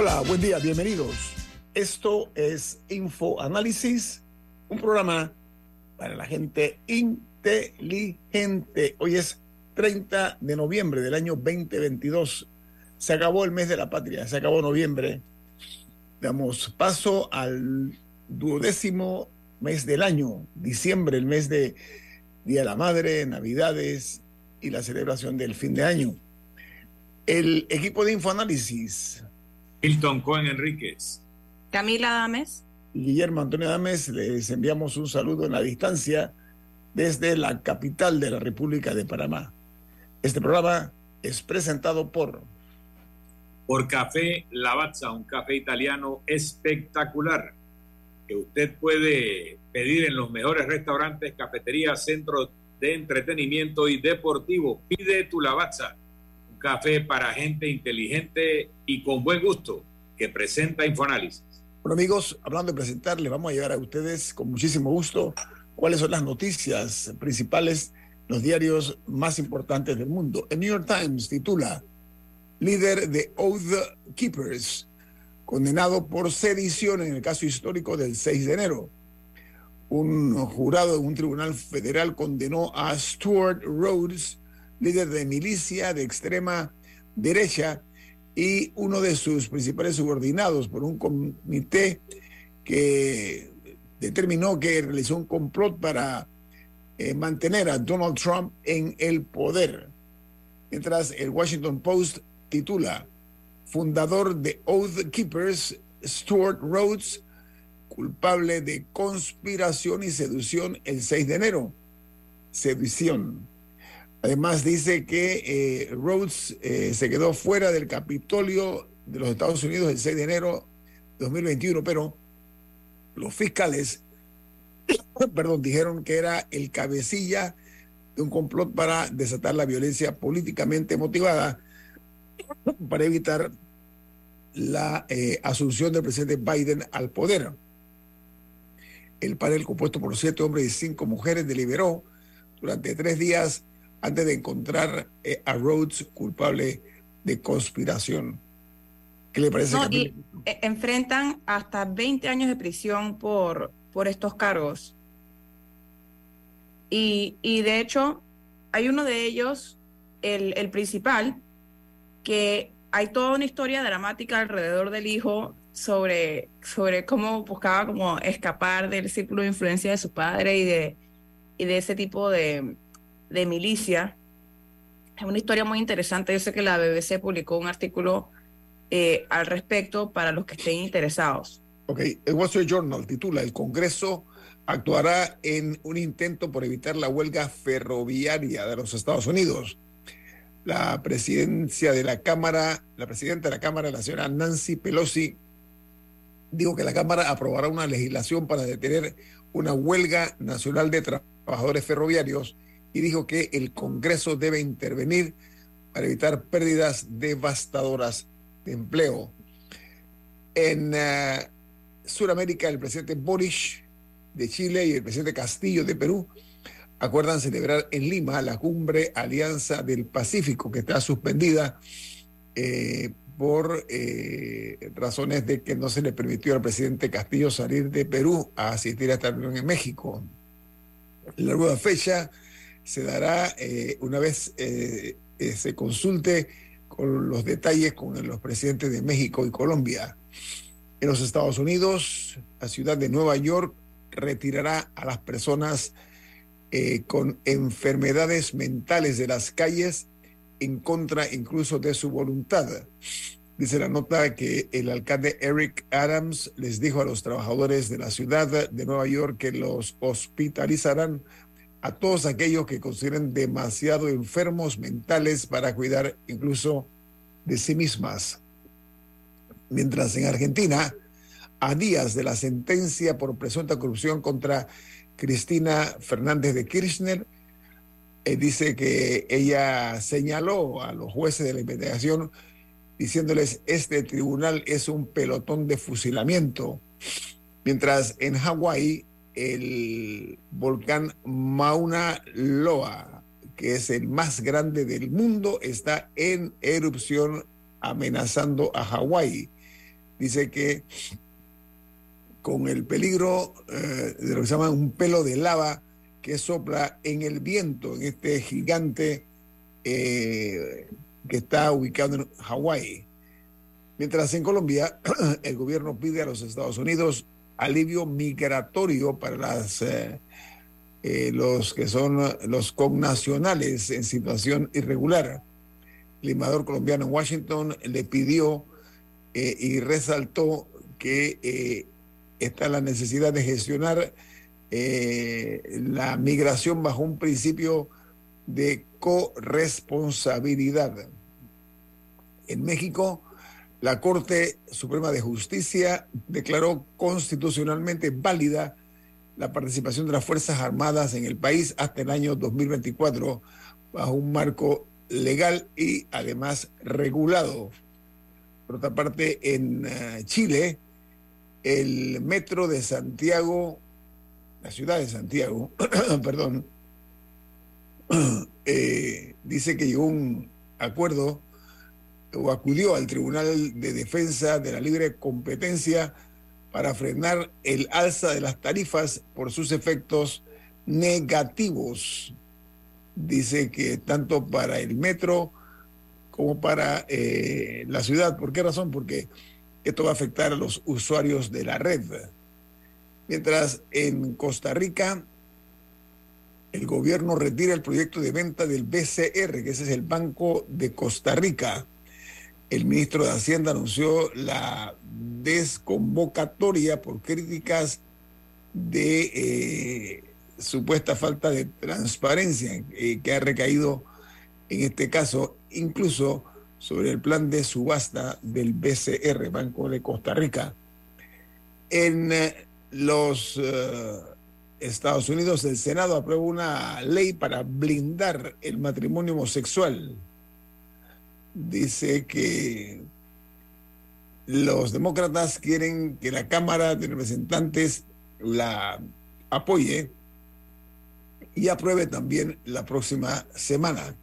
Hola, buen día, bienvenidos. Esto es Info Análisis, un programa para la gente inteligente. Hoy es 30 de noviembre del año 2022. Se acabó el mes de la patria, se acabó noviembre. Damos paso al duodécimo mes del año, diciembre, el mes de Día de la Madre, Navidades y la celebración del fin de año. El equipo de Infoanálisis Hilton Cohen Enríquez. Camila Dames. Y Guillermo Antonio Dames, les enviamos un saludo en la distancia desde la capital de la República de Panamá. Este programa es presentado por... Por Café Lavazza, un café italiano espectacular que usted puede pedir en los mejores restaurantes, cafeterías, centros de entretenimiento y deportivo. Pide tu Lavazza café para gente inteligente y con buen gusto que presenta Infoanálisis. Bueno amigos, hablando de presentar, les vamos a llevar a ustedes con muchísimo gusto cuáles son las noticias principales, los diarios más importantes del mundo. El New York Times titula Líder de Oath Keepers, condenado por sedición en el caso histórico del 6 de enero. Un jurado de un tribunal federal condenó a Stuart Rhodes líder de milicia de extrema derecha y uno de sus principales subordinados por un comité que determinó que realizó un complot para eh, mantener a Donald Trump en el poder. Mientras el Washington Post titula, fundador de Oath Keepers, Stuart Rhodes, culpable de conspiración y seducción el 6 de enero. Sedición. Además dice que eh, Rhodes eh, se quedó fuera del Capitolio de los Estados Unidos el 6 de enero de 2021, pero los fiscales, perdón, dijeron que era el cabecilla de un complot para desatar la violencia políticamente motivada para evitar la eh, asunción del presidente Biden al poder. El panel compuesto por siete hombres y cinco mujeres deliberó durante tres días antes de encontrar eh, a Rhodes culpable de conspiración. ¿Qué le parece? y e, enfrentan hasta 20 años de prisión por, por estos cargos. Y, y de hecho, hay uno de ellos, el, el principal, que hay toda una historia dramática alrededor del hijo sobre, sobre cómo buscaba como escapar del círculo de influencia de su padre y de, y de ese tipo de, de milicia. Es una historia muy interesante. Yo sé que la BBC publicó un artículo eh, al respecto para los que estén interesados. Ok, el Wall Street Journal titula El Congreso actuará en un intento por evitar la huelga ferroviaria de los Estados Unidos. La presidencia de la Cámara, la presidenta de la Cámara, la señora Nancy Pelosi, dijo que la Cámara aprobará una legislación para detener una huelga nacional de trabajadores ferroviarios y dijo que el Congreso debe intervenir para evitar pérdidas devastadoras de empleo. En uh, Sudamérica, el presidente Boris de Chile y el presidente Castillo de Perú acuerdan celebrar en Lima la cumbre Alianza del Pacífico, que está suspendida eh, por eh, razones de que no se le permitió al presidente Castillo salir de Perú a asistir a esta reunión en México. La nueva fecha se dará eh, una vez eh, eh, se consulte con los detalles con los presidentes de México y Colombia. En los Estados Unidos, la ciudad de Nueva York retirará a las personas con enfermedades mentales de las calles en contra incluso de su voluntad. Dice la nota que el alcalde Eric Adams les dijo a los trabajadores de la ciudad de Nueva York que los hospitalizarán a todos aquellos que consideren demasiado enfermos mentales para cuidar incluso de sí mismas. Mientras en Argentina, a días de la sentencia por presunta corrupción contra Cristina Fernández de Kirchner, eh, dice que ella señaló a los jueces de la investigación diciéndoles este tribunal es un pelotón de fusilamiento, mientras en Hawái el volcán Mauna Loa, que es el más grande del mundo, está en erupción amenazando a Hawái. Dice que con el peligro eh, de lo que se llama un pelo de lava que sopla en el viento, en este gigante eh, que está ubicado en Hawái. Mientras en Colombia el gobierno pide a los Estados Unidos alivio migratorio para las, eh, los que son los connacionales en situación irregular. El embajador colombiano en Washington le pidió y resaltó que está la necesidad de gestionar eh, la migración bajo un principio de corresponsabilidad. En México, la Corte Suprema de Justicia declaró constitucionalmente válida la participación de las Fuerzas Armadas en el país hasta el año 2024 bajo un marco legal y además regulado. Por otra parte, en eh, Chile, el metro de Santiago, la ciudad de Santiago, perdón, eh, dice que llegó un acuerdo o acudió al Tribunal de Defensa de la Libre Competencia para frenar el alza de las tarifas por sus efectos negativos. Dice que tanto para el metro como para eh, la ciudad. ¿Por qué razón? Porque esto va a afectar a los usuarios de la red. Mientras en Costa Rica el gobierno retira el proyecto de venta del BCR, que ese es el Banco de Costa Rica. El ministro de Hacienda anunció la desconvocatoria por críticas de eh, supuesta falta de transparencia eh, que ha recaído en este caso. Incluso sobre el plan de subasta del BCR, Banco de Costa Rica. En eh, los Estados Unidos, el Senado aprueba una ley para blindar el matrimonio homosexual. Dice que los demócratas quieren que la Cámara de Representantes la apoye y apruebe también la próxima semana.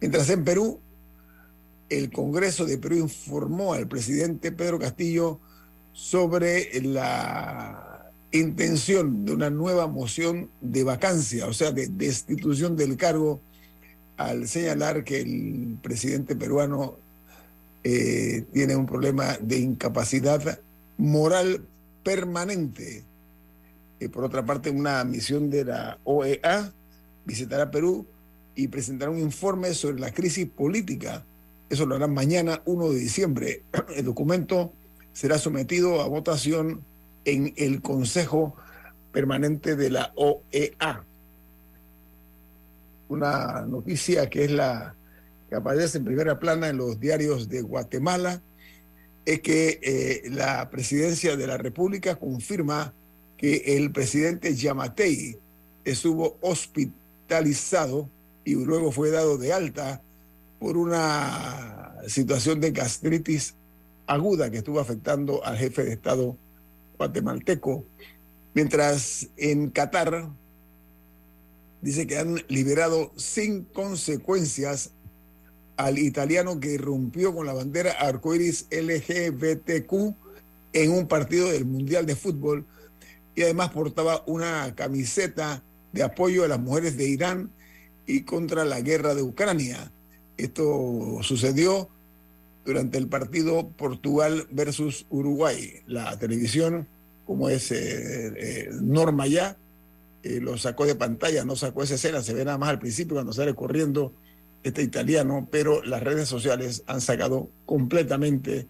Mientras en Perú, el Congreso de Perú informó al presidente Pedro Castillo sobre la intención de una nueva moción de vacancia, o sea, de destitución del cargo, al señalar que el presidente peruano eh, tiene un problema de incapacidad moral permanente. Y por otra parte, una misión de la OEA visitará Perú y presentará un informe sobre la crisis política eso lo harán mañana, 1 de diciembre. El documento será sometido a votación en el Consejo Permanente de la OEA. Una noticia que es la que aparece en primera plana en los diarios de Guatemala es que eh, la presidencia de la República confirma que el presidente Yamatei estuvo hospitalizado y luego fue dado de alta por una situación de gastritis aguda que estuvo afectando al jefe de Estado guatemalteco, mientras en Qatar dice que han liberado sin consecuencias al italiano que irrumpió con la bandera arcoiris LGBTQ en un partido del Mundial de Fútbol y además portaba una camiseta de apoyo a las mujeres de Irán y contra la guerra de Ucrania. Esto sucedió durante el partido Portugal versus Uruguay. La televisión, como es eh, eh, norma ya, eh, lo sacó de pantalla, no sacó esa escena, se ve nada más al principio cuando sale corriendo este italiano, pero las redes sociales han sacado completamente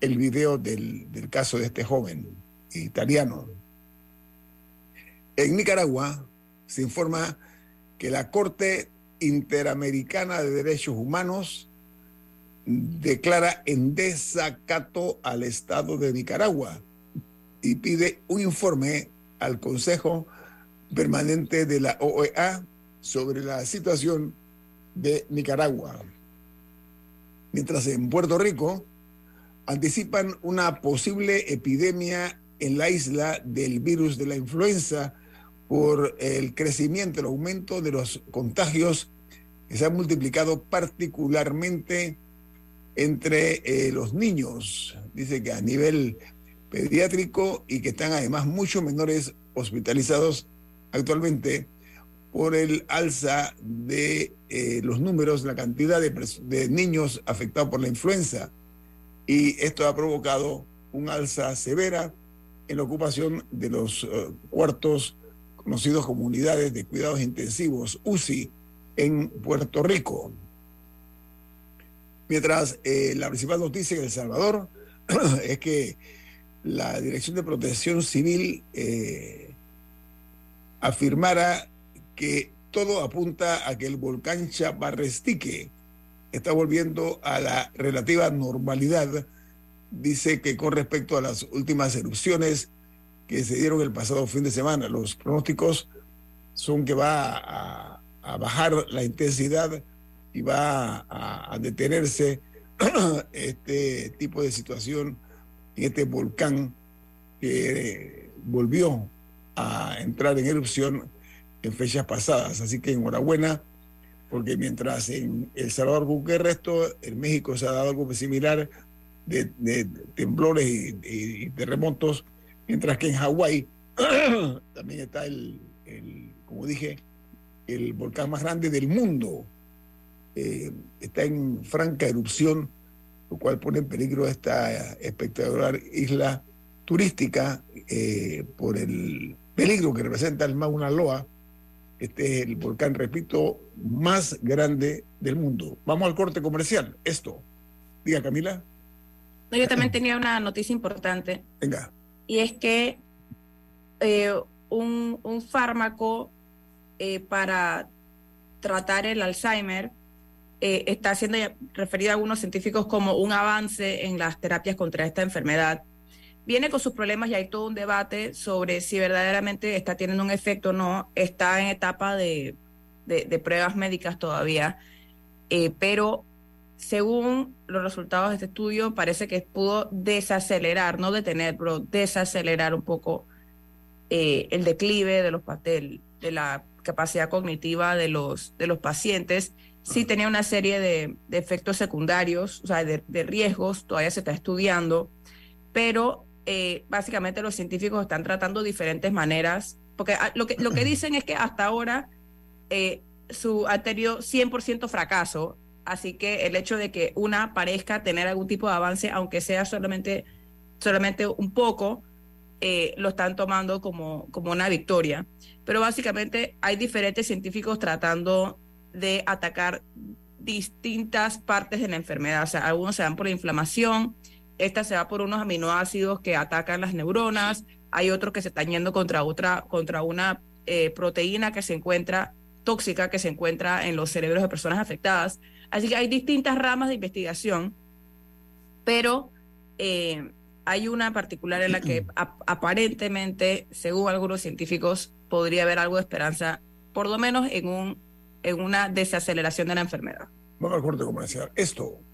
el video del, caso de este joven italiano. En Nicaragua se informa que la Corte Interamericana de Derechos Humanos declara en desacato al Estado de Nicaragua y pide un informe al Consejo Permanente de la OEA sobre la situación de Nicaragua. Mientras en Puerto Rico anticipan una posible epidemia en la isla del virus de la influenza por el crecimiento, el aumento de los contagios que se han multiplicado particularmente entre eh, los niños. Dice que a nivel pediátrico y que están además muchos menores hospitalizados actualmente por el alza de eh, los números, la cantidad de, niños afectados por la influenza. Y esto ha provocado un alza severa en la ocupación de los uh, cuartos conocidos como unidades de cuidados intensivos, UCI, en Puerto Rico. Mientras eh, la principal noticia en El Salvador es que la Dirección de Protección Civil eh, afirmara que todo apunta a que el volcán Chaparrestique está volviendo a la relativa normalidad. Dice que con respecto a las últimas erupciones que se dieron el pasado fin de semana, los pronósticos son que va a, bajar la intensidad y va a, a detenerse este tipo de situación en este volcán que volvió a entrar en erupción en fechas pasadas. Así que enhorabuena, porque mientras en El Salvador el resto, en México se ha dado algo similar de, temblores y, terremotos, mientras que en Hawái también está el, el, como dije, el volcán más grande del mundo. Eh, está en franca erupción, lo cual pone en peligro esta espectacular isla turística eh, por el peligro que representa el Mauna Loa. Este es el volcán, repito, más grande del mundo. Vamos al corte comercial. Esto. Diga, Camila. No, yo también tenía una noticia importante. Venga. Y es que eh, un, un, fármaco eh, para tratar el Alzheimer eh, está siendo referido a algunos científicos como un avance en las terapias contra esta enfermedad. Viene con sus problemas y hay todo un debate sobre si verdaderamente está teniendo un efecto o no. Está en etapa de, de, de pruebas médicas todavía, eh, pero según los resultados de este estudio, parece que pudo desacelerar, no detener, pero desacelerar un poco eh, el declive de, los, de, de la capacidad cognitiva de los, de los pacientes. Sí tenía una serie de, de efectos secundarios, o sea, de, de, riesgos, todavía se está estudiando, pero eh, básicamente los científicos están tratando diferentes maneras, porque ah, lo que, lo que dicen es que hasta ahora eh, su, ha tenido 100% fracaso, así que el hecho de que una parezca tener algún tipo de avance, aunque sea solamente, solamente un poco, eh, lo están tomando como, como una victoria. Pero básicamente hay diferentes científicos tratando de atacar distintas partes de la enfermedad. O sea, algunos se van por la inflamación, esta se va por unos aminoácidos que atacan las neuronas, hay otros que se están yendo contra otra, contra una eh, proteína que se encuentra tóxica que se encuentra en los cerebros de personas afectadas. Así que hay distintas ramas de investigación, pero eh, hay una particular en la que aparentemente, según algunos científicos, podría haber algo de esperanza, por lo menos en, un, en una desaceleración de la enfermedad. Bueno, al corte comercial. Esto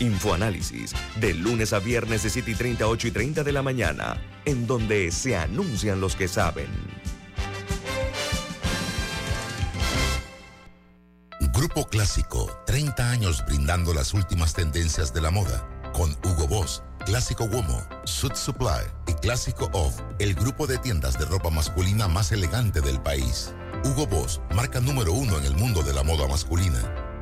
Infoanálisis, de lunes a viernes de 7 y 30, 8 y 30 de la mañana, en donde se anuncian los que saben. Grupo Clásico, 30 años brindando las últimas tendencias de la moda, con Hugo Boss, Clásico Womo, Suit Supply y Clásico Off, el grupo de tiendas de ropa masculina más elegante del país. Hugo Boss, marca número uno en el mundo de la moda masculina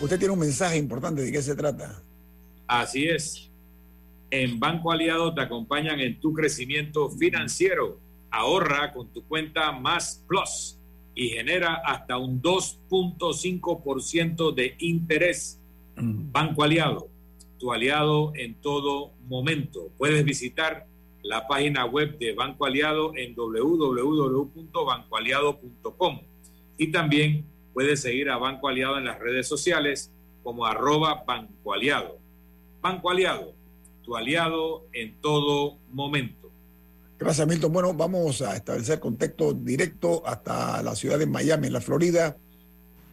Usted tiene un mensaje importante. ¿De qué se trata? Así es. En Banco Aliado te acompañan en tu crecimiento financiero. Ahorra con tu cuenta Más Plus y genera hasta un 2.5% de interés. Mm. Banco Aliado, tu aliado en todo momento. Puedes visitar la página web de Banco Aliado en www.bancoaliado.com y también Puedes seguir a Banco Aliado en las redes sociales como arroba Banco Aliado. Banco Aliado, tu aliado en todo momento. Gracias, Milton. Bueno, vamos a establecer contacto directo hasta la ciudad de Miami, en la Florida,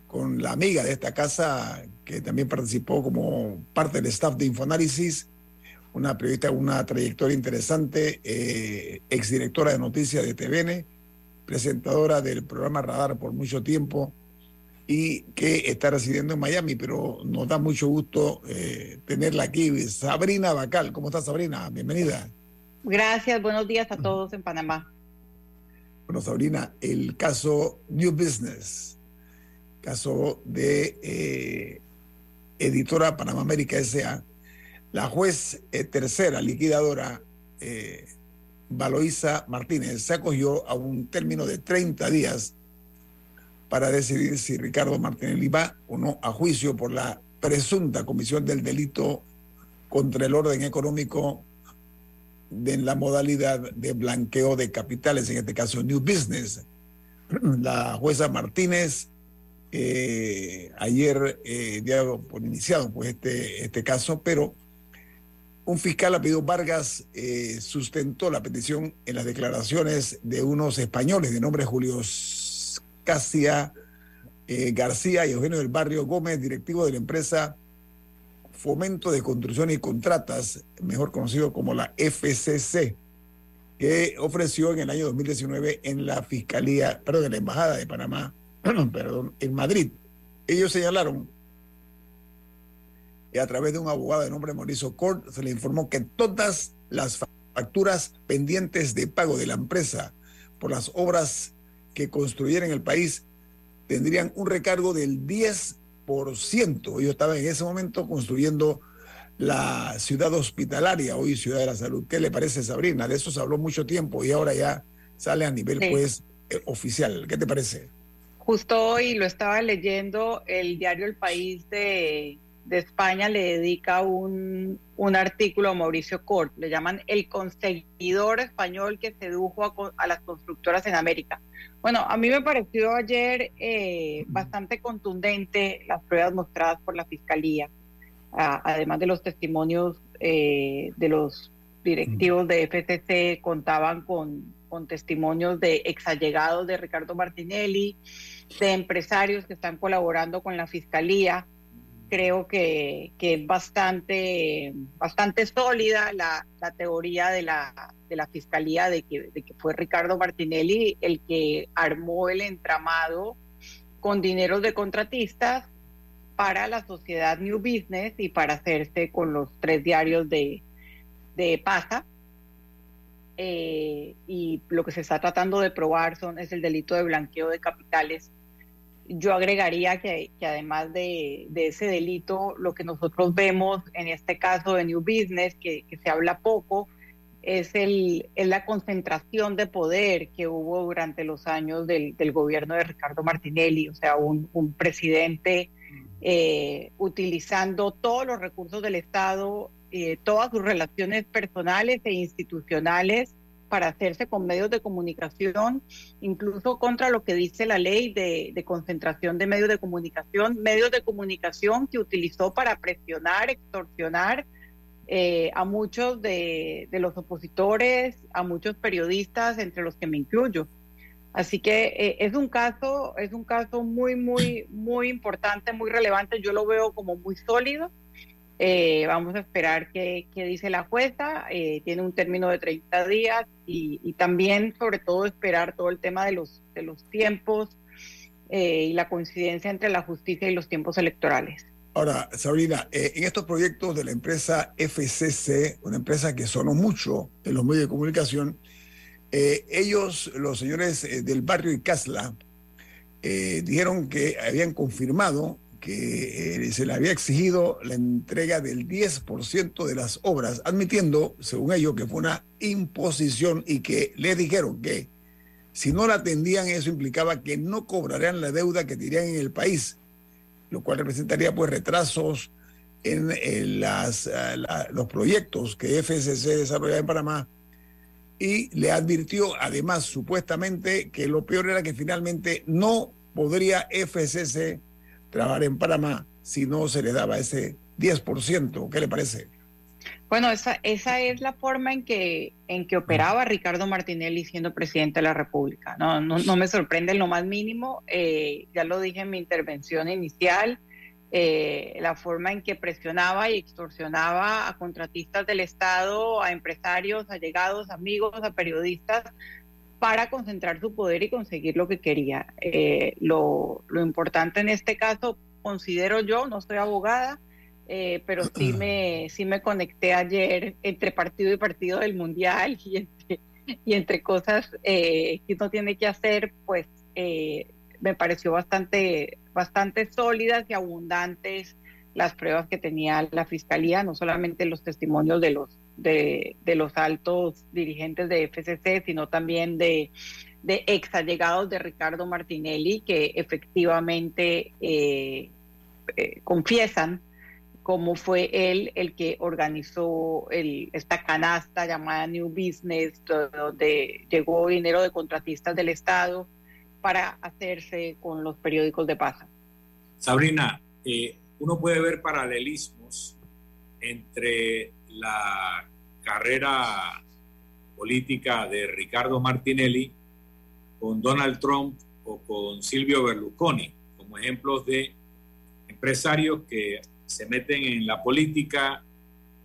con la amiga de esta casa que también participó como parte del staff de Infoanálisis, una periodista con una trayectoria interesante, eh, exdirectora de noticias de TVN, presentadora del programa Radar por mucho tiempo, y que está residiendo en Miami, pero nos da mucho gusto eh, tenerla aquí. Sabrina Bacal, ¿cómo estás Sabrina? Bienvenida. Gracias, buenos días a todos en Panamá. Bueno, Sabrina, el caso New Business, caso de eh, editora Panamá América S.A., la juez eh, tercera liquidadora, Valoisa Martínez, se acogió a un término de 30 días para decidir si Ricardo Martinelli va o no a juicio por la presunta comisión del delito contra el orden económico de la modalidad de blanqueo de capitales, en este caso New Business. La jueza Martínez eh, ayer eh, dio por iniciado pues, este, este caso, pero un fiscal, apellido Vargas, eh, sustentó la petición en las declaraciones de unos españoles de nombre Julio Casia eh, García y Eugenio del Barrio Gómez, directivo de la empresa Fomento de Construcción y Contratas, mejor conocido como la FCC, que ofreció en el año 2019 en la Fiscalía, perdón, en la Embajada de Panamá, perdón, en Madrid. Ellos señalaron que a través de un abogado de nombre Mauricio Cort se le informó que todas las facturas pendientes de pago de la empresa por las obras que construyeran el país tendrían un recargo del 10%. Ellos estaban en ese momento construyendo la ciudad hospitalaria, hoy Ciudad de la Salud. ¿Qué le parece, Sabrina? De eso se habló mucho tiempo y ahora ya sale a nivel pues eh, oficial. ¿Qué te parece? Justo hoy lo estaba leyendo el diario El País de de España le dedica un, un, artículo a Mauricio Cort, le llaman el conseguidor español que sedujo a, a las constructoras en América. Bueno, a mí me pareció ayer eh, bastante contundente las pruebas mostradas por la Fiscalía, además de los testimonios eh, de los directivos de FCC, contaban con, con testimonios de exallegados de Ricardo Martinelli, de empresarios que están colaborando con la Fiscalía creo que, es bastante, bastante sólida la, teoría de la, de la Fiscalía de que, fue Ricardo Martinelli el que armó el entramado con dineros de contratistas para la sociedad New Business y para hacerse con los tres diarios de, de PASA. Eh, y lo que se está tratando de probar son, es el delito de blanqueo de capitales yo agregaría que, además de, ese delito, lo que nosotros vemos en este caso de New Business, que, se habla poco, es, el, la concentración de poder que hubo durante los años del, gobierno de Ricardo Martinelli, o sea, un, presidente eh, utilizando todos los recursos del Estado, eh, todas sus relaciones personales e institucionales para hacerse con medios de comunicación, incluso contra lo que dice la ley de, concentración de medios de comunicación, medios de comunicación que utilizó para presionar, extorsionar eh, a muchos de, los opositores, a muchos periodistas, entre los que me incluyo. Así que eh, es un caso, es un caso muy, muy, muy importante, muy relevante. Yo lo veo como muy sólido eh, vamos a esperar qué, dice la jueza. Eh, tiene un término de 30 días y, también, sobre todo, esperar todo el tema de los, de los tiempos eh, y la coincidencia entre la justicia y los tiempos electorales. Ahora, Sabrina, en estos proyectos de la empresa FCC, una empresa que sonó mucho en los medios de comunicación, ellos, los señores del barrio Icasla, dijeron que habían confirmado que eh, se le había exigido la entrega del 10% de las obras, admitiendo, según ellos, que fue una imposición y que les dijeron que si no la atendían eso implicaba que no cobrarían la deuda que tendrían en el país, lo cual representaría pues retrasos en, las, los proyectos que FCC desarrollaba en Panamá. Y le advirtió además supuestamente que lo peor era que finalmente no podría FCC trabajar en Panamá si no se le daba ese 10%. ¿Qué le parece? Bueno, esa, esa es la forma en que, en que operaba Ricardo Martinelli siendo presidente de la República. No, no, me sorprende en lo más mínimo, eh, ya lo dije en mi intervención inicial, eh, la forma en que presionaba y extorsionaba a contratistas del Estado, a empresarios, allegados, amigos, a periodistas, para concentrar su poder y conseguir lo que quería. Eh, lo, importante en este caso, considero yo, no soy abogada, eh, pero sí me, sí me conecté ayer entre partido y partido del Mundial y entre, y entre cosas eh, que uno tiene que hacer, pues me pareció bastante, bastante sólidas y abundantes las pruebas que tenía la Fiscalía, no solamente los testimonios de los de, los altos dirigentes de FCC, sino también de, de ex allegados de Ricardo Martinelli, que efectivamente eh, eh, confiesan cómo fue él el que organizó esta canasta llamada New Business, donde llegó dinero de contratistas del Estado para hacerse con los periódicos de pasa. Sabrina, eh, uno puede ver paralelismos entre la carrera política de Ricardo Martinelli con Donald Trump o con Silvio Berlusconi, como ejemplos de empresarios que se meten en la política,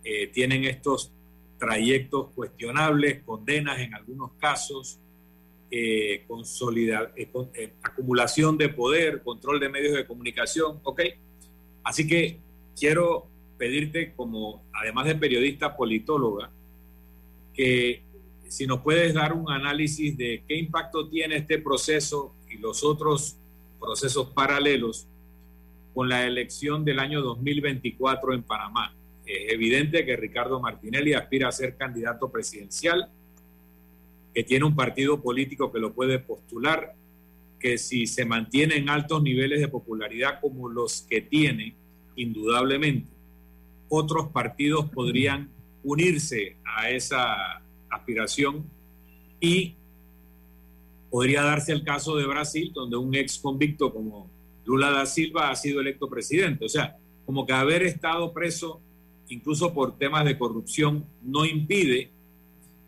eh, tienen estos trayectos cuestionables, condenas en algunos casos, eh, eh, acumulación de poder, control de medios de comunicación, ¿ok? Así que quiero pedirte como, además de periodista politóloga, que si nos puedes dar un análisis de qué impacto tiene este proceso y los otros procesos paralelos con la elección del año 2024 en Panamá. Es evidente que Ricardo Martinelli aspira a ser candidato presidencial, que tiene un partido político que lo puede postular, que si se mantiene en altos niveles de popularidad como los que tiene, indudablemente. Otros partidos podrían unirse a esa aspiración y podría darse el caso de Brasil, donde un ex convicto como Lula da Silva ha sido electo presidente. O sea, como que haber estado preso, incluso por temas de corrupción, no impide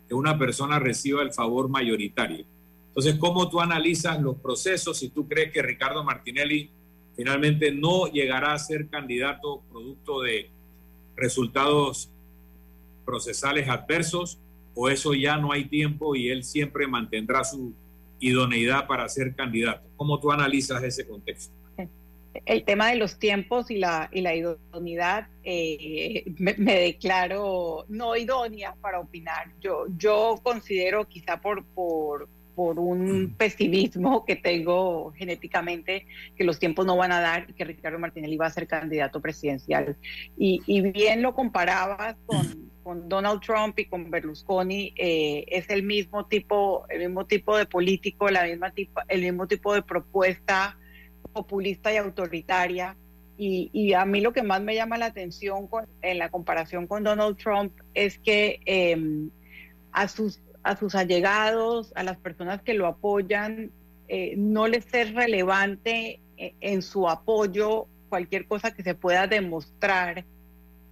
que una persona reciba el favor mayoritario. Entonces, ¿cómo tú analizas los procesos si tú crees que Ricardo Martinelli finalmente no llegará a ser candidato producto de resultados procesales adversos o eso ya no hay tiempo y él siempre mantendrá su idoneidad para ser candidato? ¿Cómo tú analizas ese contexto? El tema de los tiempos y la, y la idoneidad, eh, me, declaro no idónea para opinar. Yo, yo considero quizá por, por, por un mm. pesimismo que tengo genéticamente, que los tiempos no van a dar y que Ricardo Martinelli va a ser candidato presidencial. Y, y bien lo comparabas con con Donald Trump y con Berlusconi eh, es el mismo tipo, el mismo tipo de político, la misma tipo, el mismo tipo de propuesta populista y autoritaria. Y, a mí lo que más me llama la atención en la comparación con Donald Trump es que em, a, sus, a sus allegados, a las personas que lo apoyan, eh, no les es relevante eh, en su apoyo cualquier cosa que se pueda demostrar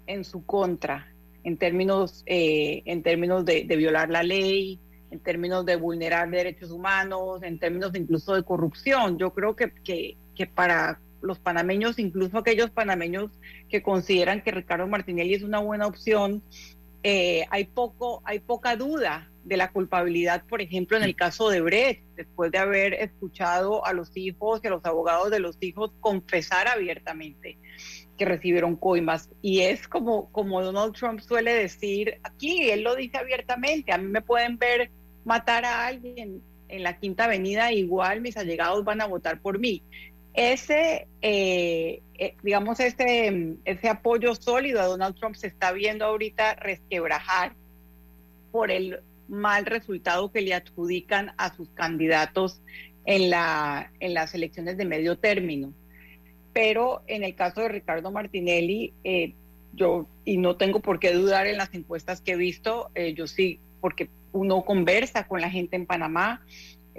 en su contra en términos, eh, en términos de, violar la ley, en términos de vulnerar derechos humanos, en términos incluso de corrupción. Yo creo que, que, para los panameños, incluso aquellos panameños que consideran que Ricardo Martinelli es una buena opción, eh, hay, poco, hay poca duda de la culpabilidad, por ejemplo, en el caso de Brecht, después de haber escuchado a los hijos y a los abogados de los hijos confesar abiertamente que recibieron coimas. Y es como, como Donald Trump suele decir aquí, él lo dice abiertamente, a mí me pueden ver matar a alguien en la Quinta Avenida, igual mis allegados van a votar por mí. Ese, eh, eh, digamos, ese, ese apoyo sólido a Donald Trump se está viendo ahorita resquebrajar por el mal resultado que le adjudican a sus candidatos en, la, en las elecciones de medio término. Pero en el caso de Ricardo Martinelli, eh, yo, y no tengo por qué dudar en las encuestas que he visto, eh, yo sí, porque uno conversa con la gente en Panamá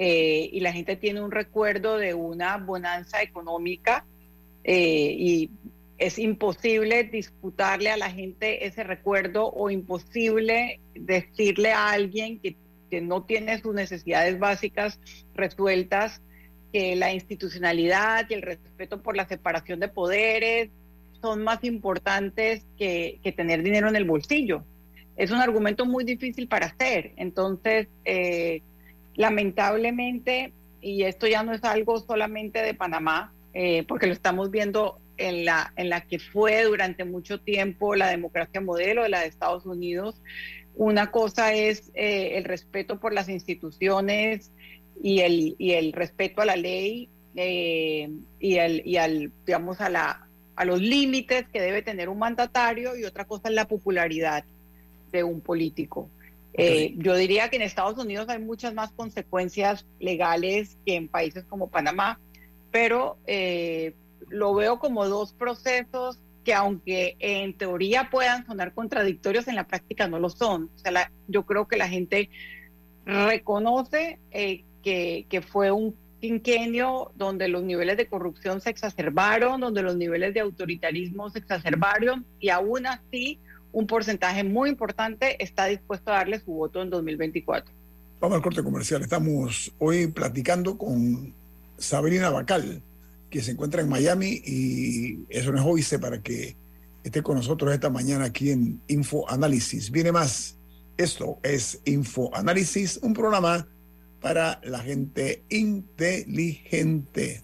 eh, y la gente tiene un recuerdo de una bonanza económica y es imposible disputarle a la gente ese recuerdo o imposible decirle a alguien que, que no tiene sus necesidades básicas resueltas que la institucionalidad y el respeto por la separación de poderes son más importantes que, tener dinero en el bolsillo. Es un argumento muy difícil para hacer. Entonces, eh, lamentablemente, y esto ya no es algo solamente de Panamá, eh, porque lo estamos viendo en la, en la que fue durante mucho tiempo la democracia modelo de la de Estados Unidos. Una cosa es eh, el respeto por las instituciones y el, y el respeto a la ley eh, y, el, y al, digamos, a, la, a los límites que debe tener un mandatario y otra cosa es la popularidad de un político. Eh, yo diría que en Estados Unidos hay muchas más consecuencias legales que en países como Panamá, pero eh, lo veo como dos procesos que aunque en teoría puedan sonar contradictorios, en la práctica no lo son. O sea, yo creo que la gente reconoce eh, que, fue un quinquenio donde los niveles de corrupción se exacerbaron, donde los niveles de autoritarismo se exacerbaron y aún así un porcentaje muy importante está dispuesto a darle su voto en 2024. Vamos al corte comercial. Estamos hoy platicando con Sabrina Bacal, que se encuentra en Miami y eso nos óbice para que esté con nosotros esta mañana aquí en Info Análisis. Viene más. Esto es Info Análisis, un programa para la gente inteligente.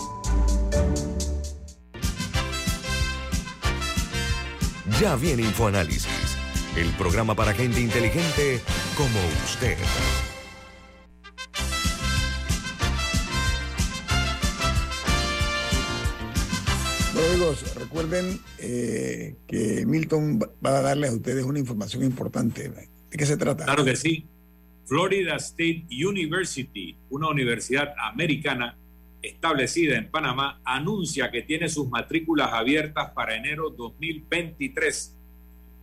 Ya viene InfoAnálisis, el programa para gente inteligente como usted. amigos, recuerden eh, que Milton va a darles a ustedes una información importante. ¿De qué se trata? Claro que sí. Florida State University, una universidad americana establecida en Panamá, anuncia que tiene sus matrículas abiertas para enero 2023.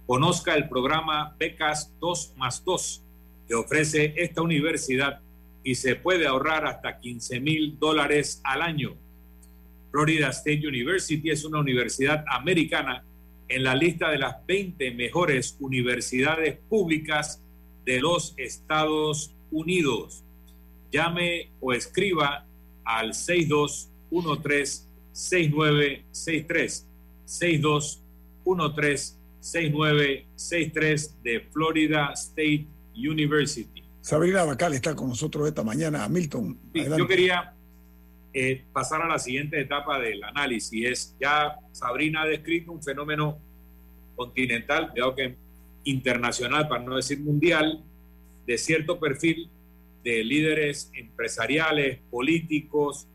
Conozca el programa Becas 2 más 2 que ofrece esta universidad y se puede ahorrar hasta 15 mil dólares al año. Florida State University es una universidad americana en la lista de las 20 mejores universidades públicas de los Estados Unidos. Llame o escriba al 6213-6963. 6213-6963 de Florida State University. Sabrina Bacal está con nosotros esta mañana. Milton. yo quería eh, pasar a la siguiente etapa del análisis. Es ya Sabrina ha descrito un fenómeno continental, creo que internacional, para no decir mundial, de cierto perfil de líderes empresariales, políticos,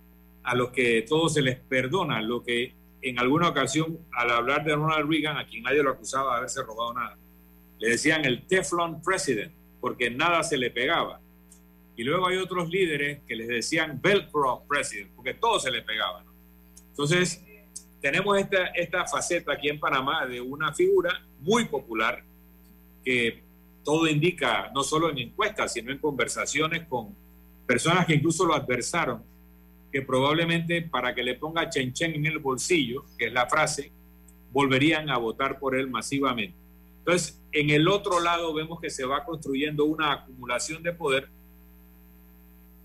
a los que todo se les perdona, lo que en alguna ocasión, al hablar de Ronald Reagan, a quien nadie lo acusaba de haberse robado nada, le decían el Teflon President, porque nada se le pegaba. Y luego hay otros líderes que les decían Velcro President, porque todo se le pegaba. Entonces, tenemos esta, esta faceta aquí en Panamá de una figura muy popular que todo indica, no solo en encuestas, sino en conversaciones con personas que incluso lo adversaron, que probablemente para que le ponga chen chen en el bolsillo, que es la frase, volverían a votar por él masivamente. Entonces, en el otro lado vemos que se va construyendo una acumulación de poder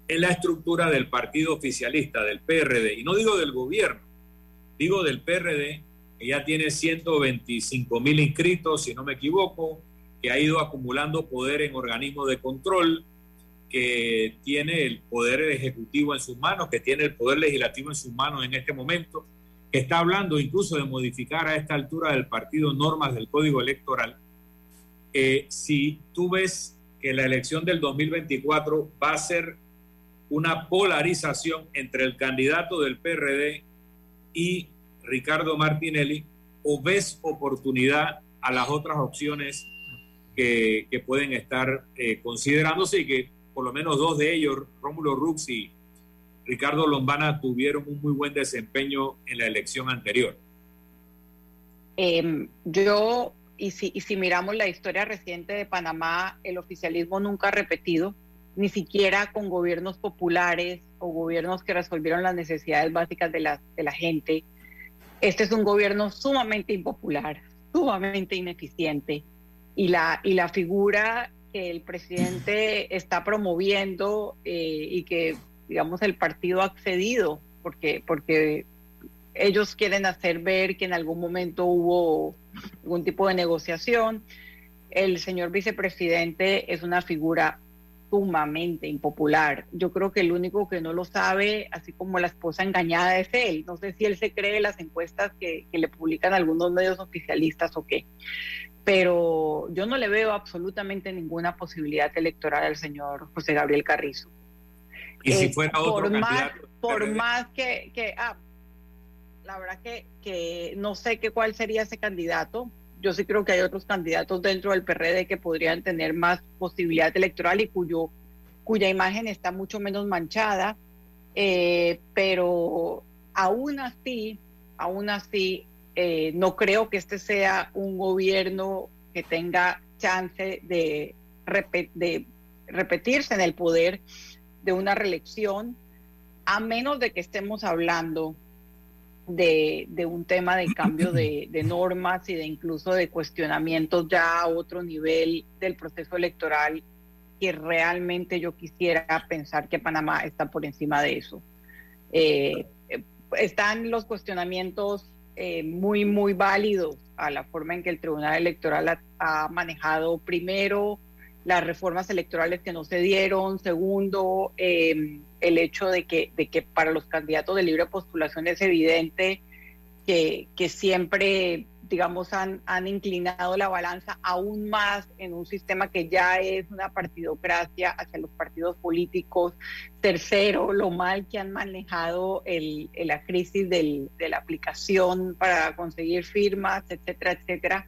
en la estructura del partido oficialista, del PRD, y no digo del gobierno, digo del PRD, que ya tiene 125 mil inscritos, si no me equivoco, que ha ido acumulando poder en organismos de control, que tiene el poder ejecutivo en sus manos, que tiene el poder legislativo en sus manos en este momento, que está hablando incluso de modificar a esta altura del partido normas del código electoral. Eh, si tú ves que la elección del 2024 va a ser una polarización entre el candidato del PRD y Ricardo Martinelli, o ves oportunidad a las otras opciones que, pueden estar eh, considerándose y que por lo menos dos de ellos, Rómulo Rux y Ricardo Lombana, tuvieron un muy buen desempeño en la elección anterior. Em, yo, y si, y si miramos la historia reciente de Panamá, el oficialismo nunca ha repetido, ni siquiera con gobiernos populares o gobiernos que resolvieron las necesidades básicas de la, de la gente. Este es un gobierno sumamente impopular, sumamente ineficiente y la, y la figura que el presidente está promoviendo eh, y que, digamos, el partido ha accedido, porque, porque ellos quieren hacer ver que en algún momento hubo algún tipo de negociación. El señor vicepresidente es una figura sumamente impopular. Yo creo que el único que no lo sabe, así como la esposa engañada, es él. No sé si él se cree las encuestas que, que le publican algunos medios oficialistas o qué pero yo no le veo absolutamente ninguna posibilidad electoral al señor José Gabriel Carrizo. Y si fuera otro por más, por más que, que ah, la verdad que, que no sé qué cuál sería ese candidato. Yo sí creo que hay otros candidatos dentro del PRD que podrían tener más posibilidad electoral y cuya imagen está mucho menos manchada. Eh, pero aún así, aún así, eh, no creo que este sea un gobierno que tenga chance de repetirse en el poder de una reelección, a menos de que estemos hablando de, un tema de cambio de, normas y de incluso de cuestionamientos ya a otro nivel del proceso electoral que realmente yo quisiera pensar que Panamá está por encima de eso. Eh, están los cuestionamientos eh, muy, muy válidos a la forma en que el Tribunal Electoral ha, manejado primero las reformas electorales que no se dieron, segundo, em, el hecho de que, de que para los candidatos de libre postulación es evidente que, que siempre digamos, han, han inclinado la balanza aún más en un sistema que ya es una partidocracia hacia los partidos políticos. Tercero, lo mal que han manejado el, la crisis del, de la aplicación para conseguir firmas, etcétera, etcétera.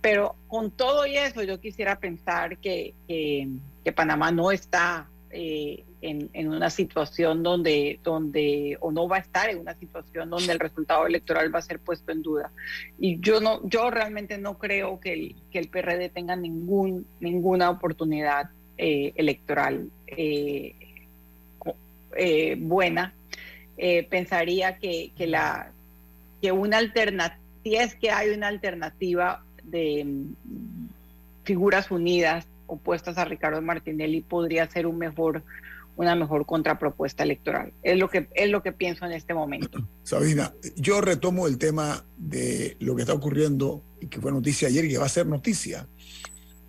Pero con todo y eso, yo quisiera pensar que, que, Panamá no está eh, en, una situación donde, donde, o no va a estar en una situación donde el resultado electoral va a ser puesto en duda. Y yo no, yo realmente no creo que el, que el PRD tenga ningún, ninguna oportunidad eh, electoral eh, buena. pensaría que, que, la, que una alternativa, si es que hay una alternativa de mm, figuras unidas opuestas a Ricardo Martinelli podría ser un mejor una mejor contrapropuesta electoral. Es lo que es lo que pienso en este momento. Sabina, yo retomo el tema de lo que está ocurriendo y que fue noticia ayer y que va a ser noticia.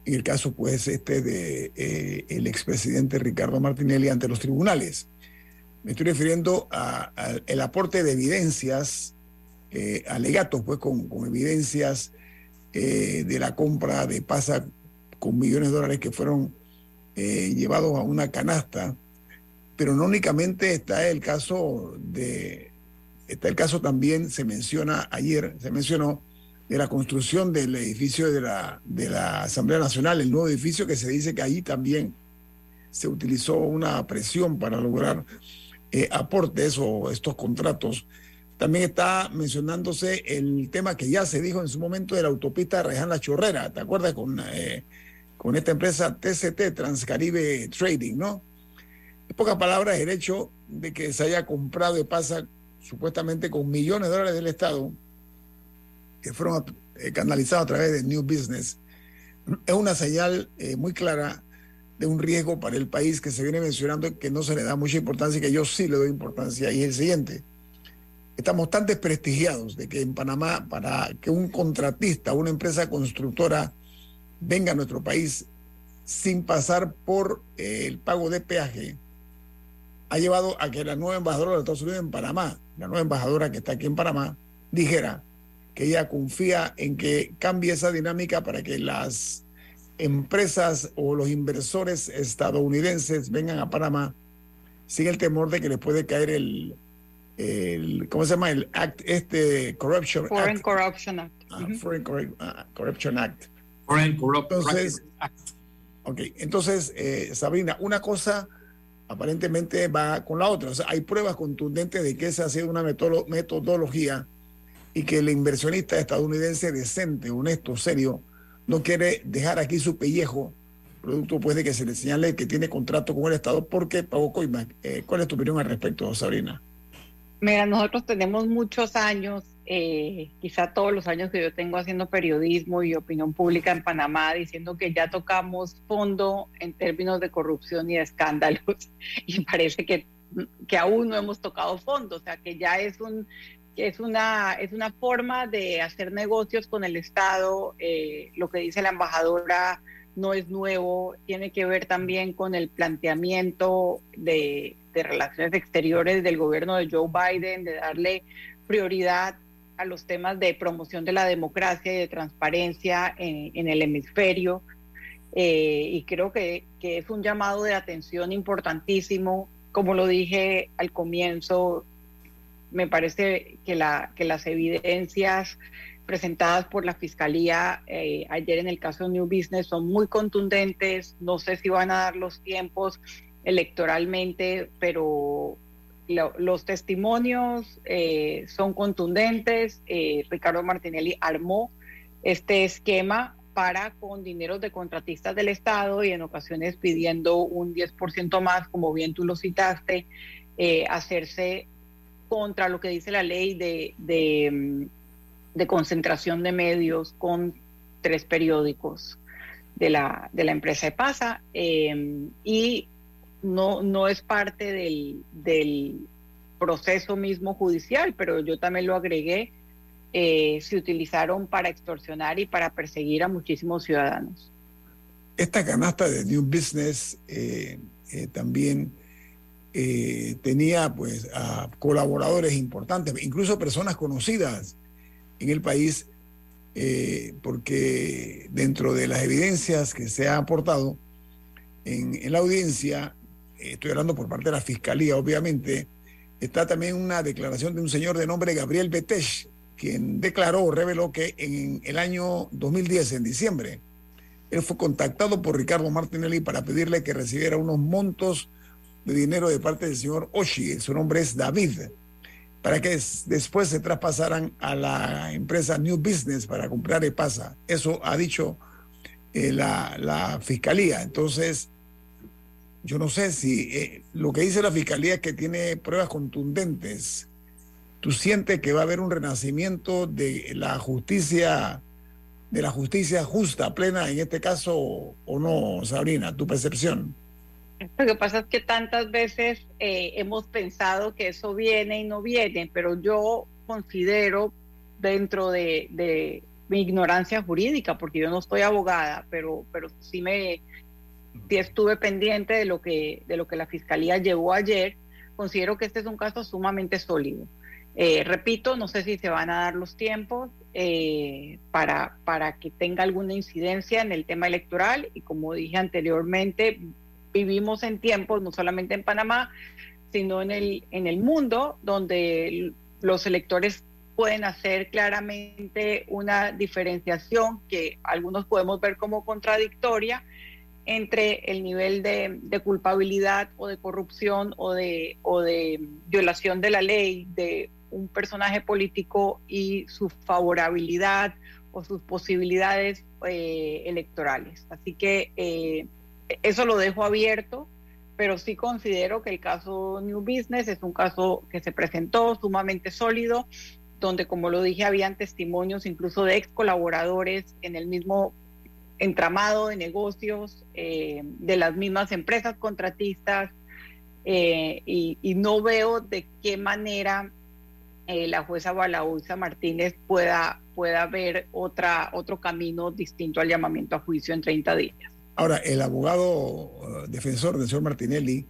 En el caso, pues, este de eh, el expresidente Ricardo Martinelli ante los tribunales. Me estoy refiriendo al aporte de evidencias, eh, alegatos, pues, con, con evidencias eh, de la compra de PASA con millones de dólares que fueron eh, llevados a una canasta. Pero no únicamente está el caso de, está el caso también, se menciona ayer, se mencionó de la construcción del edificio de la, de la Asamblea Nacional, el nuevo edificio que se dice que allí también se utilizó una presión para lograr eh, aportes o estos contratos. También está mencionándose el tema que ya se dijo en su momento de la autopista Reján La Chorrera, ¿te acuerdas? Con eh, con esta empresa TCT, Transcaribe Trading, ¿no? En pocas palabras, el hecho de que se haya comprado y pasa supuestamente con millones de dólares del Estado, que fueron eh, canalizados a través de New Business, es una señal eh, muy clara de un riesgo para el país que se viene mencionando que no se le da mucha importancia y que yo sí le doy importancia. Y es el siguiente. Estamos tan desprestigiados de que en Panamá, para que un contratista, una empresa constructora, venga a nuestro país sin pasar por eh, el pago de peaje, ha llevado a que la nueva embajadora de Estados Unidos en Panamá, la nueva embajadora que está aquí en Panamá, dijera que ella confía en que cambie esa dinámica para que las empresas o los inversores estadounidenses vengan a Panamá sin el temor de que les puede caer el, el ¿cómo se llama? El act, este Corruption Foreign Corruption Act. Ah, Foreign ah, Corruption Act. Entonces, entonces eh, Sabrina, una cosa aparentemente va con la otra. O sea, hay pruebas contundentes de que esa ha sido una metodología y que el inversionista estadounidense decente, honesto, serio, no quiere dejar aquí su pellejo, producto pues de que se le señale que tiene contrato con el Estado porque pagó coimas. Eh, ¿Cuál es tu opinión al respecto, Sabrina? Mira, nosotros tenemos muchos años eh, quizá todos los años que yo tengo haciendo periodismo y opinión pública en Panamá, diciendo que ya tocamos fondo en términos de corrupción y de escándalos, y parece que, que aún no hemos tocado fondo, o sea, que ya es un es una, es una forma de hacer negocios con el Estado. Eh, lo que dice la embajadora no es nuevo, tiene que ver también con el planteamiento de, de relaciones exteriores del gobierno de Joe Biden, de darle prioridad a los temas de promoción de la democracia y de transparencia en, el hemisferio. Eh, y creo que, que, es un llamado de atención importantísimo. Como lo dije al comienzo, me parece que, la, que las evidencias presentadas por la Fiscalía eh, ayer en el caso New Business son muy contundentes. No sé si van a dar los tiempos electoralmente, pero los testimonios eh, son contundentes. Eh, Ricardo Martinelli armó este esquema para con dineros de contratistas del Estado y en ocasiones pidiendo un 10% más, como bien tú lo citaste, hacerse contra lo que dice la ley de, de mm, de concentración de medios con tres periódicos de la, de la empresa EPASA eh, y no, no es parte del, del, proceso mismo judicial, pero yo también lo agregué, eh, se utilizaron para extorsionar y para perseguir a muchísimos ciudadanos. Esta canasta de New Business eh, también tenía pues colaboradores importantes, incluso personas conocidas en el país, eh, porque dentro de las evidencias que se ha aportado en, la audiencia, eh, estoy hablando por parte de la Fiscalía, obviamente, está también una declaración de un señor de nombre Gabriel Betech, quien declaró o reveló que en el año 2010, en diciembre, él fue contactado por Ricardo Martinelli para pedirle que recibiera unos montos de dinero de parte del señor Oshi, su nombre es David para que después se traspasaran a la empresa New Business para comprar EPASA. Eso ha dicho eh, la, fiscalía. Entonces, yo no sé si eh, lo que dice la fiscalía es que tiene pruebas contundentes. ¿Tú sientes que va a haber un renacimiento de la justicia, de la justicia justa, plena en este caso, o no, Sabrina? ¿Tu percepción? Lo que pasa es que tantas veces eh, hemos pensado que eso viene y no viene, pero yo considero dentro de, mi ignorancia jurídica, porque yo no estoy abogada, pero, pero sí me sí estuve pendiente de lo que de lo que la fiscalía llevó ayer. Considero que este es un caso sumamente sólido. Eh, repito, no sé si se van a dar los tiempos eh, para, para que tenga alguna incidencia en el tema electoral y como dije anteriormente, vivimos en tiempos, no solamente en Panamá, sino en el, en el mundo, donde los electores pueden hacer claramente una diferenciación que algunos podemos ver como contradictoria entre el nivel de, culpabilidad o de corrupción o de, violación de la ley de un personaje político y su favorabilidad o sus posibilidades eh, electorales. Así que eh, eso lo dejo abierto, pero sí considero que el caso New Business es un caso que se presentó sumamente sólido, donde, como lo dije, habían testimonios incluso de ex colaboradores en el mismo entramado de negocios eh, de las mismas empresas contratistas eh, y, no veo de qué manera eh, la jueza Balauza Martínez pueda, pueda ver otra, otro camino distinto al llamamiento a juicio en 30 días. Ahora, el abogado defensor del señor Martinelli,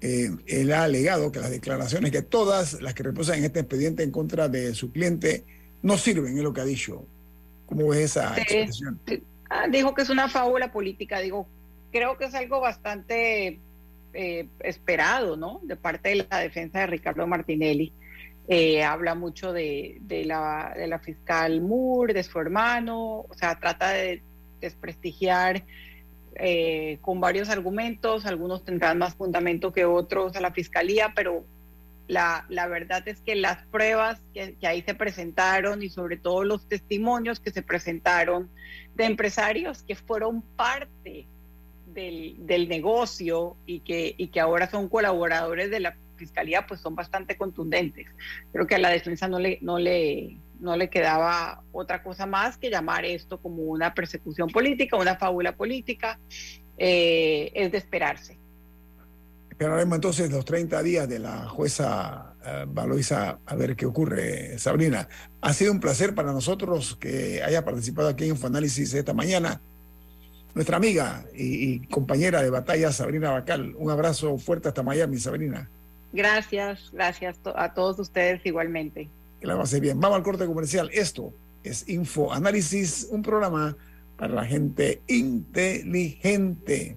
eh, él ha alegado que las declaraciones, que todas las que reposan en este expediente en contra de su cliente, no sirven, es lo que ha dicho. ¿Cómo ves esa expresión? Ah, dijo que es una fábula política. Digo, creo que es algo bastante eh, esperado, ¿no? De parte de la defensa de Ricardo Martinelli. habla mucho de, de, la, de la fiscal Moore, de su hermano, o sea, trata de desprestigiar eh, con varios argumentos, algunos tendrán más fundamento que otros a la fiscalía, pero la, la verdad es que las pruebas que, ahí se presentaron y sobre todo los testimonios que se presentaron de empresarios que fueron parte del, del negocio y que, y que ahora son colaboradores de la fiscalía, pues son bastante contundentes. Creo que a la defensa no le, no le, no le quedaba otra cosa más que llamar esto como una persecución política, una fábula política, eh, es de esperarse. Esperaremos entonces los 30 días de la jueza eh, Valoisa a ver qué ocurre, Sabrina. Ha sido un placer para nosotros que haya participado aquí en Infoanálisis esta mañana. Nuestra amiga y, y compañera de batalla, Sabrina Bacal. Un abrazo fuerte hasta Miami, Sabrina. Gracias, gracias a todos ustedes igualmente que la hacer bien. Vamos al corte comercial. Esto es Info Análisis, un programa para la gente inteligente.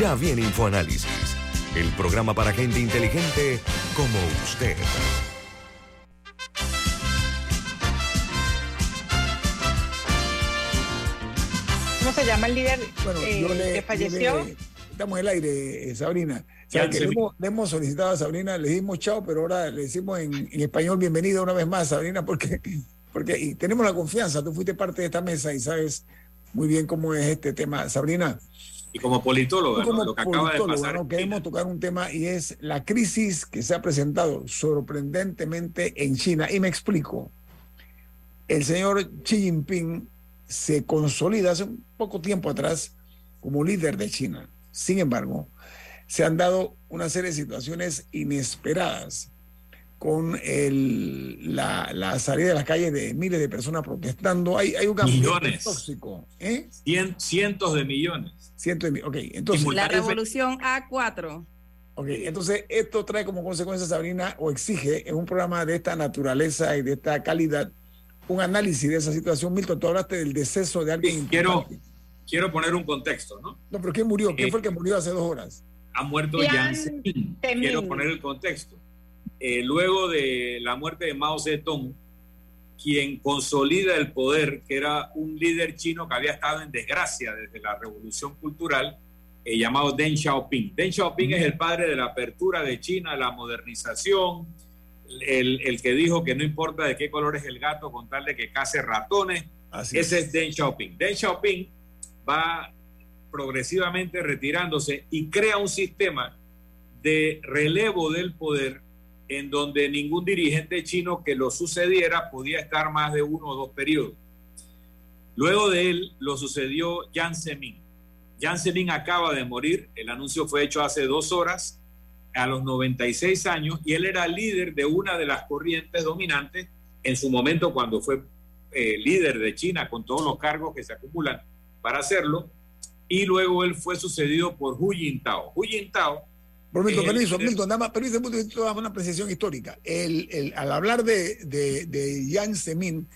Ya viene InfoAnálisis, el programa para gente inteligente como usted. ¿Cómo se llama el líder Bueno, eh, yo le- que falleció? le- estamos en el aire, eh, Sabrina. O sea, que le, hemos, le hemos solicitado a Sabrina, le dimos chao, pero ahora le decimos en, en español bienvenida una vez más, Sabrina, porque, porque y tenemos la confianza. Tú fuiste parte de esta mesa y sabes muy bien cómo es este tema. Sabrina, Y como politóloga, lo que acaba de pasar. ¿no? queremos tocar un tema y es la crisis que se ha presentado sorprendentemente en China. Y me explico. El señor Xi Jinping se consolida hace un poco tiempo atrás como líder de China. Sin embargo, se han dado una serie de situaciones inesperadas con el, la, la salida de las calles de miles de personas protestando. Hay, hay un Millones. tóxico. ¿eh? Cien- cientos de millones. Cientos de mi- Ok, entonces... La revolución A4. Ok, entonces esto trae como consecuencia, Sabrina, o exige en un programa de esta naturaleza y de esta calidad un análisis de esa situación. Milton, tú hablaste del deceso de alguien. Quiero, importante. quiero poner un contexto, ¿no? No, pero ¿quién murió? ¿Quién Eh, fue el que murió hace dos horas? ha muerto. Zemin. Quiero poner el contexto. Eh, luego de la muerte de Mao Zedong, quien consolida el poder, que era un líder chino que había estado en desgracia desde la revolución cultural, eh, llamado Deng Xiaoping. Deng Xiaoping es el padre de la apertura de China, la modernización, el, el que dijo que no importa de qué color es el gato con tal de que case ratones. Así Ese es Deng Xiaoping. Deng Xiaoping va progresivamente retirándose y crea un sistema de relevo del poder en donde ningún dirigente chino que lo sucediera podía estar más de uno o dos periodos. Luego de él lo sucedió Jiang Zemin. Jiang Zemin acaba de morir, el anuncio fue hecho hace dos horas, a los 96 años, y él era líder de una de las corrientes dominantes en su momento cuando fue eh, líder de China, con todos los cargos que se acumulan para hacerlo, y luego él fue sucedido por Hu Jintao. Hu Jintao Por Milton, es el permiso, Milton, nada más, dame una apreciación histórica. El, el- al hablar de, de, de Jiang Zemin,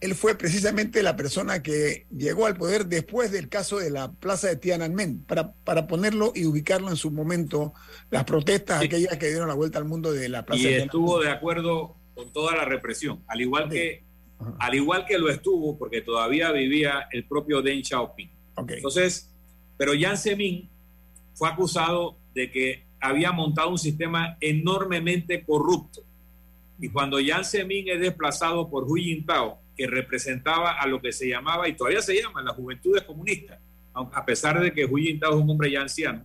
él fue precisamente la persona que llegó al poder después del caso de la plaza de Tiananmen, para, para ponerlo y ubicarlo en su momento, las protestas aquellas que dieron la vuelta al mundo de la plaza y de Tiananmen. estuvo de acuerdo con toda la represión, al igual que al igual que lo estuvo porque todavía vivía el propio Deng Xiaoping. Entonces, pero Jiang Zemin fue acusado de que había montado un sistema enormemente corrupto. Y cuando Jiang Zemin es desplazado por Hu Jintao, que representaba a lo que se llamaba, y todavía se llama, las juventudes comunistas, a pesar de que Hu Jintao es un hombre ya anciano,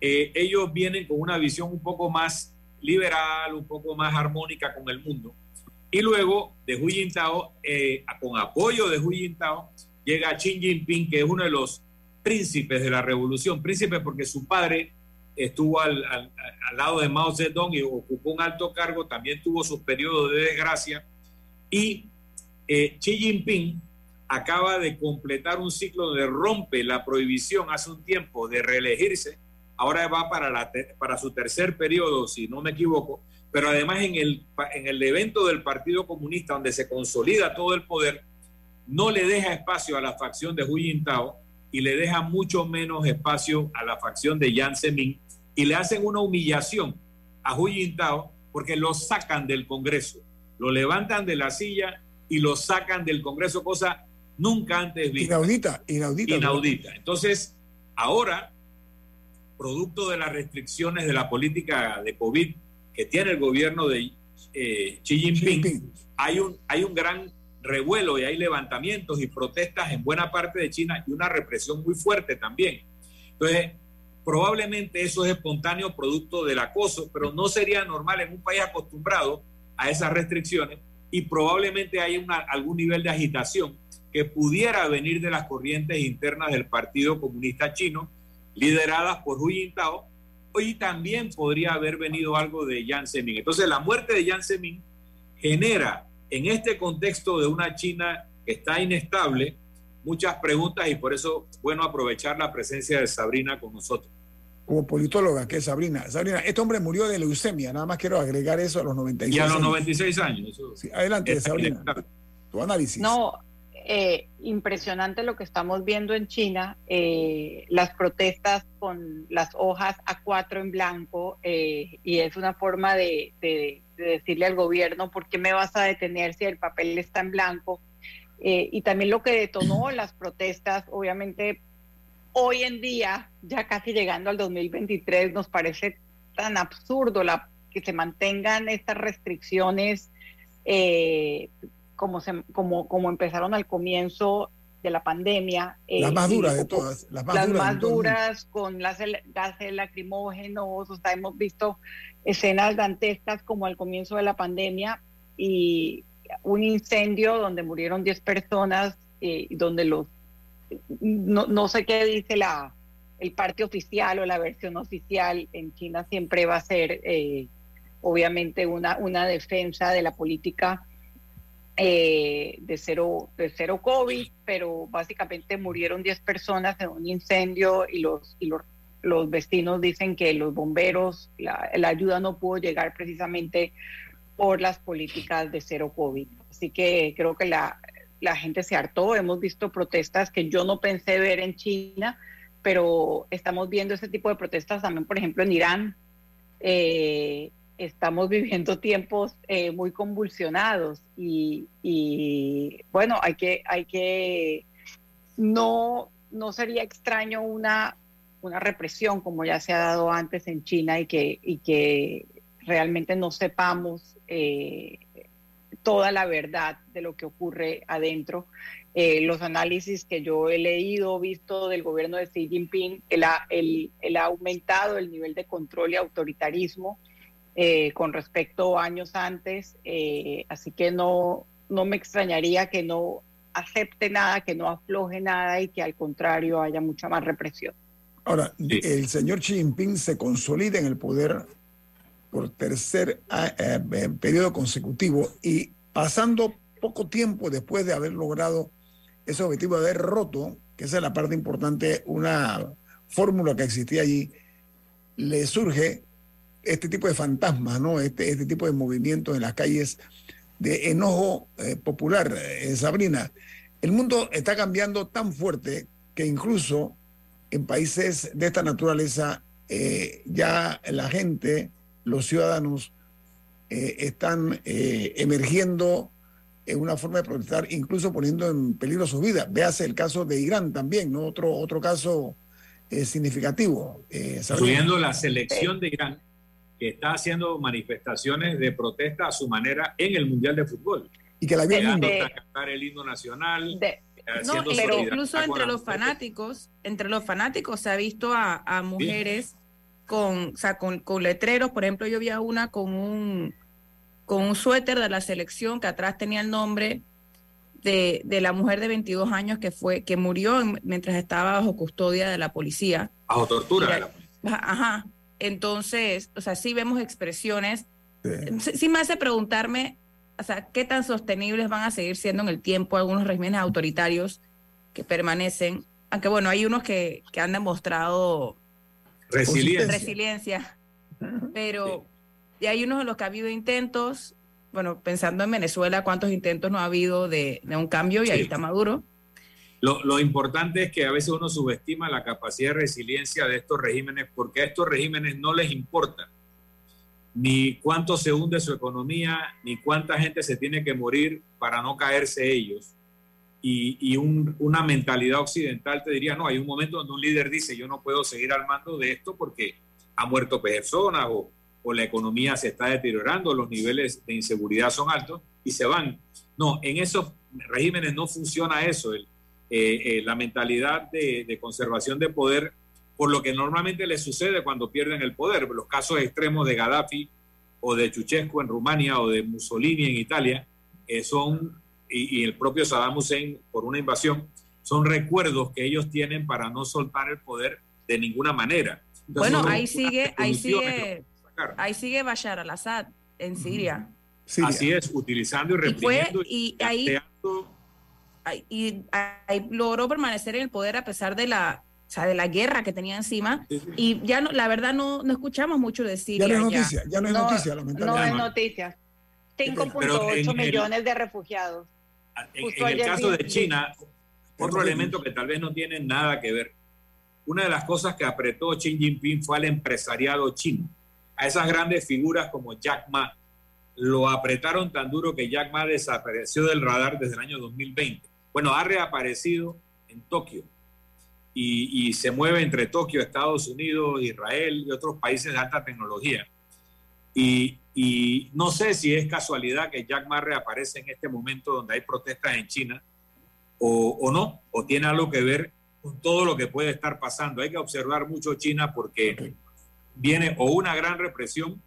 eh, ellos vienen con una visión un poco más liberal, un poco más armónica con el mundo. Y luego de Hu Jintao, eh, con apoyo de Hu Jintao, llega Xi Jinping, que es uno de los príncipes de la revolución. Príncipe porque su padre estuvo al, lado de Mao Zedong y ocupó un alto cargo, también tuvo sus periodos de desgracia. Y eh, Xi Jinping acaba de completar un ciclo donde rompe la prohibición hace un tiempo de reelegirse. Ahora va para, la, para su tercer periodo, si no me equivoco. Pero además en el, en el evento del Partido Comunista, donde se consolida todo el poder, no le deja espacio a la facción de Hu Jintao y le deja mucho menos espacio a la facción de Jiang Zemin y le hacen una humillación a Hu Jintao porque lo sacan del Congreso, lo levantan de la silla y lo sacan del Congreso, cosa nunca antes vista. Inaudita, inaudita. Inaudita. Entonces, ahora, producto de las restricciones de la política de COVID que tiene el gobierno de eh, Xi, Jinping, Hay, un, hay un gran revuelo y hay levantamientos y protestas en buena parte de China y una represión muy fuerte también. Entonces, Probablemente eso es espontáneo producto del acoso, pero no sería normal en un país acostumbrado a esas restricciones y probablemente hay algún nivel de agitación que pudiera venir de las corrientes internas del Partido Comunista Chino, lideradas por Hu Jintao, y también podría haber venido algo de Jiang Zemin. Entonces, la muerte de Jiang Zemin genera en este contexto de una China que está inestable muchas preguntas y por eso bueno aprovechar la presencia de Sabrina con nosotros como politóloga, que es Sabrina. Sabrina, este hombre murió de leucemia, nada más quiero agregar eso a los 96 años. Y a los 96 años. adelante, Sabrina, tu análisis. No, eh, impresionante lo que estamos viendo en China, eh, las protestas con las hojas A4 en blanco, eh, y es una forma de, de, decirle al gobierno, ¿por qué me vas a detener si el papel está en blanco? y también lo que detonó las protestas, obviamente hoy en día, ya casi llegando al 2023, nos parece tan absurdo la, que se mantengan estas restricciones eh, como, se, como, como empezaron al comienzo de la pandemia. Eh, las más duras de todas. Las más duras, con las gases lacrimógenos, o sea, hemos visto escenas dantescas como al comienzo de la pandemia y un incendio donde murieron 10 personas, eh, donde los no, no sé qué dice la, el parte oficial o la versión oficial en China siempre va a ser eh, obviamente una, una defensa de la política eh, de, cero, de cero COVID, pero básicamente murieron 10 personas en un incendio y los, y los, los vecinos dicen que los bomberos, la, la ayuda no pudo llegar precisamente por las políticas de cero COVID. Así que creo que la, la gente se hartó, hemos visto protestas que yo no pensé ver en China, pero estamos viendo ese tipo de protestas también, por ejemplo, en Irán. Eh, estamos viviendo tiempos eh, muy convulsionados y, bueno, hay que, hay que, no, no sería extraño una, una represión como ya se ha dado antes en China y que, y que realmente no sepamos eh, toda la verdad de lo que ocurre adentro. Eh, los análisis que yo he leído, visto del gobierno de Xi Jinping, él ha, ha aumentado el nivel de control y autoritarismo eh, con respecto a años antes, eh, así que no, no me extrañaría que no acepte nada, que no afloje nada y que al contrario haya mucha más represión. Ahora, el señor Xi Jinping se consolida en el poder por tercer eh, eh, periodo consecutivo y pasando poco tiempo después de haber logrado ese objetivo de haber roto, que es la parte importante, una fórmula que existía allí, le surge este tipo de fantasmas, ¿no? Este, este tipo de movimientos en las calles de enojo eh, popular, Sabrina. El mundo está cambiando tan fuerte que incluso en países de esta naturaleza ya la gente los ciudadanos eh, están eh, emergiendo en una forma de protestar, incluso poniendo en peligro su vida. Véase el caso de Irán también, ¿no? Otro, otro caso eh, significativo. Incluyendo la selección de Irán, que está haciendo manifestaciones de protesta a su manera en el Mundial de Fútbol. Y que la vio a cantar el himno nacional. no, pero incluso entre los fanáticos, entre los fanáticos se ha visto a, mujeres con, o sea, con, con, letreros. Por ejemplo, yo vi a una con un, con un suéter de la selección que atrás tenía el nombre de, de la mujer de 22 años que fue que murió mientras estaba bajo custodia de la policía. Bajo tortura de la Ajá. Entonces, o sea, sí vemos expresiones. Sí. me hace preguntarme, o sea, qué tan sostenibles van a seguir siendo en el tiempo algunos regímenes autoritarios que permanecen. Aunque bueno, hay unos que, que han demostrado resiliencia. resiliencia pero ya hay unos en los que ha habido intentos. Bueno, pensando en Venezuela, ¿cuántos intentos no ha habido de, de un cambio? Y ahí está Maduro. Lo, lo, importante es que a veces uno subestima la capacidad de resiliencia de estos regímenes porque a estos regímenes no les importa ni cuánto se hunde su economía, ni cuánta gente se tiene que morir para no caerse ellos. Y, y un, una mentalidad occidental te diría, no, hay un momento donde un líder dice, yo no puedo seguir al mando de esto porque ha muerto personas o, o la economía se está deteriorando, los niveles de inseguridad son altos y se van. No, en esos regímenes no funciona eso. El, eh, eh, la mentalidad de, de, conservación de poder, por lo que normalmente le sucede cuando pierden el poder. Los casos extremos de Gaddafi o de Chuchescu en Rumania o de Mussolini en Italia eh, son, y, y, el propio Saddam Hussein por una invasión, son recuerdos que ellos tienen para no soltar el poder de ninguna manera. Entonces, bueno, ahí sigue, ahí sigue, ahí sigue Bashar al-Assad en Siria. Siria. Así es, utilizando y reprimiendo y, fue, y, y ahí y ahí logró permanecer en el poder a pesar de la, o sea, de la guerra que tenía encima. Sí, sí. Y ya no, la verdad no, no escuchamos mucho de Siria. Ya no es noticia, ya, ya no es noticia, lamentablemente. No es noticia. 5.8 millones el, de refugiados. En, en el caso de China, otro elemento que tal vez no tiene nada que ver. Una de las cosas que apretó Xi Jinping fue al empresariado chino, a esas grandes figuras como Jack Ma. Lo apretaron tan duro que Jack Ma desapareció del radar desde el año 2020 bueno, ha reaparecido en Tokio y, y, se mueve entre Tokio, Estados Unidos, Israel y otros países de alta tecnología. Y, y, no sé si es casualidad que Jack Ma reaparece en este momento donde hay protestas en China o, o no, o tiene algo que ver con todo lo que puede estar pasando. Hay que observar mucho China porque okay. viene o una gran represión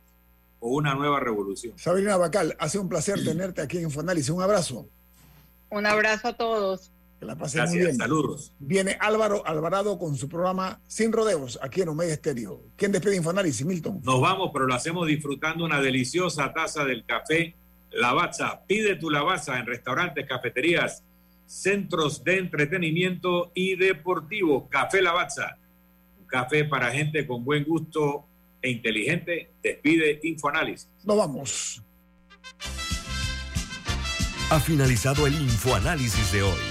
o una nueva revolución. Sabrina Bacal, ha sido un placer tenerte aquí en Infoanálisis. Un abrazo. Un abrazo a todos. Que la pasen muy bien. Saludos. Viene Álvaro Alvarado con su programa Sin Rodeos, aquí en Omega Estéreo. ¿Quién despide Infoanálisis, Milton? Nos vamos, pero lo hacemos disfrutando una deliciosa taza del café Lavazza. Pide tu Lavazza en restaurantes, cafeterías, centros de entretenimiento y deportivos. Café Lavazza. Un café para gente con buen gusto e inteligente. Despide Infoanálisis. Nos vamos. Ha finalizado el infoanálisis de hoy.